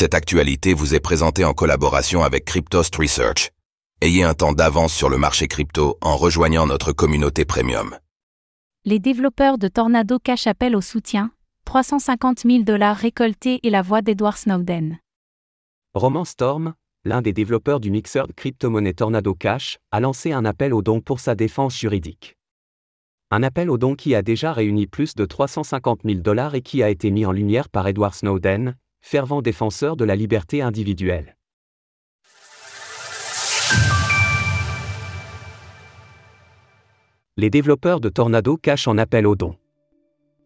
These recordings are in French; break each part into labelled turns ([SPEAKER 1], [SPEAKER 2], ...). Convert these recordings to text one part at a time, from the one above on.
[SPEAKER 1] Cette actualité vous est présentée en collaboration avec Cryptost Research. Ayez un temps d'avance sur le marché crypto en rejoignant notre communauté premium.
[SPEAKER 2] Les développeurs de Tornado Cash appellent au soutien, 350 000 dollars récoltés et la voix d'Edward Snowden.
[SPEAKER 3] Roman Storm, l'un des développeurs du mixeur de crypto-monnaie Tornado Cash, a lancé un appel au don pour sa défense juridique. Un appel au don qui a déjà réuni plus de 350 000 dollars et qui a été mis en lumière par Edward Snowden, fervent défenseur de la liberté individuelle. Les développeurs de Tornado Cash en appel au don.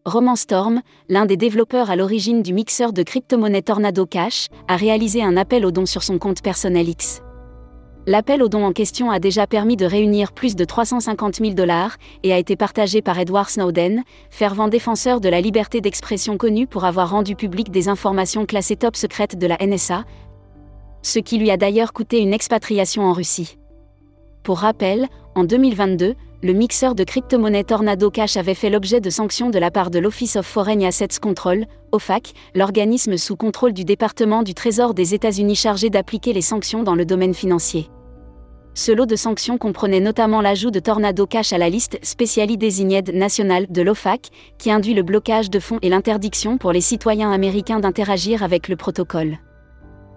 [SPEAKER 4] Roman Storm, l'un des développeurs à l'origine du mixeur de crypto-monnaie Tornado Cash, a réalisé un appel au don sur son compte personnel X. L'appel au don en question a déjà permis de réunir plus de 350 000 dollars et a été partagé par Edward Snowden, fervent défenseur de la liberté d'expression connu pour avoir rendu public des informations classées top secrètes de la NSA, ce qui lui a d'ailleurs coûté une expatriation en Russie. Pour rappel, en 2022, le mixeur de crypto-monnaie Tornado Cash avait fait l'objet de sanctions de la part de l'Office of Foreign Assets Control, OFAC, l'organisme sous contrôle du département du Trésor des États-Unis chargé d'appliquer les sanctions dans le domaine financier. Ce lot de sanctions comprenait notamment l'ajout de Tornado Cash à la liste Specially Designated National de l'OFAC, qui induit le blocage de fonds et l'interdiction pour les citoyens américains d'interagir avec le protocole.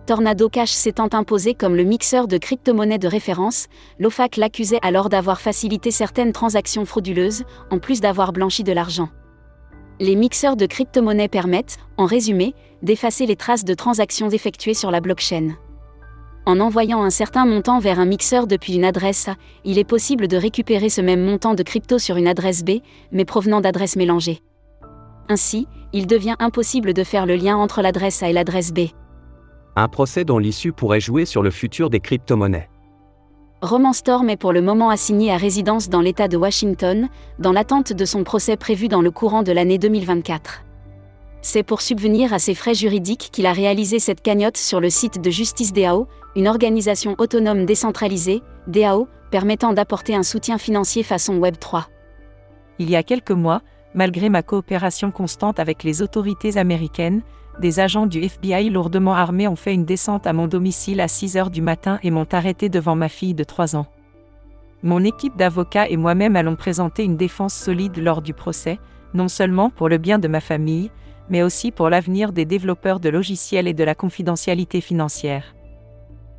[SPEAKER 4] Tornado Cash s'étant imposé comme le mixeur de crypto-monnaies de référence, l'OFAC l'accusait alors d'avoir facilité certaines transactions frauduleuses, en plus d'avoir blanchi de l'argent. Les mixeurs de crypto-monnaies permettent, en résumé, d'effacer les traces de transactions effectuées sur la blockchain. En envoyant un certain montant vers un mixeur depuis une adresse A, il est possible de récupérer ce même montant de crypto sur une adresse B, mais provenant d'adresses mélangées. Ainsi, il devient impossible de faire le lien entre l'adresse A et l'adresse B.
[SPEAKER 3] Un procès dont l'issue pourrait jouer sur le futur des crypto-monnaies.
[SPEAKER 4] Roman Storm est pour le moment assigné à résidence dans l'État de Washington, dans l'attente de son procès prévu dans le courant de l'année 2024. C'est pour subvenir à ses frais juridiques qu'il a réalisé cette cagnotte sur le site de Justice DAO, une organisation autonome décentralisée, DAO, permettant d'apporter un soutien financier façon Web3.
[SPEAKER 5] Il y a quelques mois, malgré ma coopération constante avec les autorités américaines, des agents du FBI lourdement armés ont fait une descente à mon domicile à 6 heures du matin et m'ont arrêté devant ma fille de 3 ans. Mon équipe d'avocats et moi-même allons présenter une défense solide lors du procès, non seulement pour le bien de ma famille, mais aussi pour l'avenir des développeurs de logiciels et de la confidentialité financière.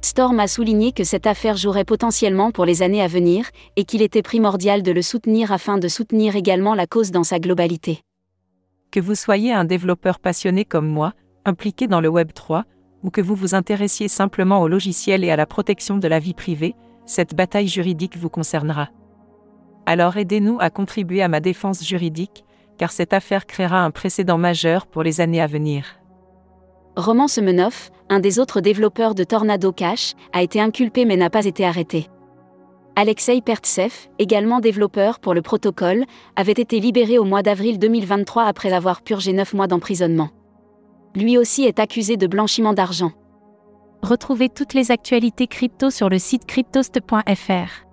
[SPEAKER 4] Storm a souligné que cette affaire jouerait potentiellement pour les années à venir et qu'il était primordial de le soutenir afin de soutenir également la cause dans sa globalité.
[SPEAKER 5] Que vous soyez un développeur passionné comme moi, impliqué dans le Web 3, ou que vous vous intéressiez simplement au logiciel et à la protection de la vie privée, cette bataille juridique vous concernera. Alors aidez-nous à contribuer à ma défense juridique, car cette affaire créera un précédent majeur pour les années à venir.
[SPEAKER 4] Roman Semenov, un des autres développeurs de Tornado Cash, a été inculpé mais n'a pas été arrêté. Alexei Pertsev, également développeur pour le protocole, avait été libéré au mois d'avril 2023 après avoir purgé 9 mois d'emprisonnement. Lui aussi est accusé de blanchiment d'argent.
[SPEAKER 2] Retrouvez toutes les actualités crypto sur le site cryptost.fr.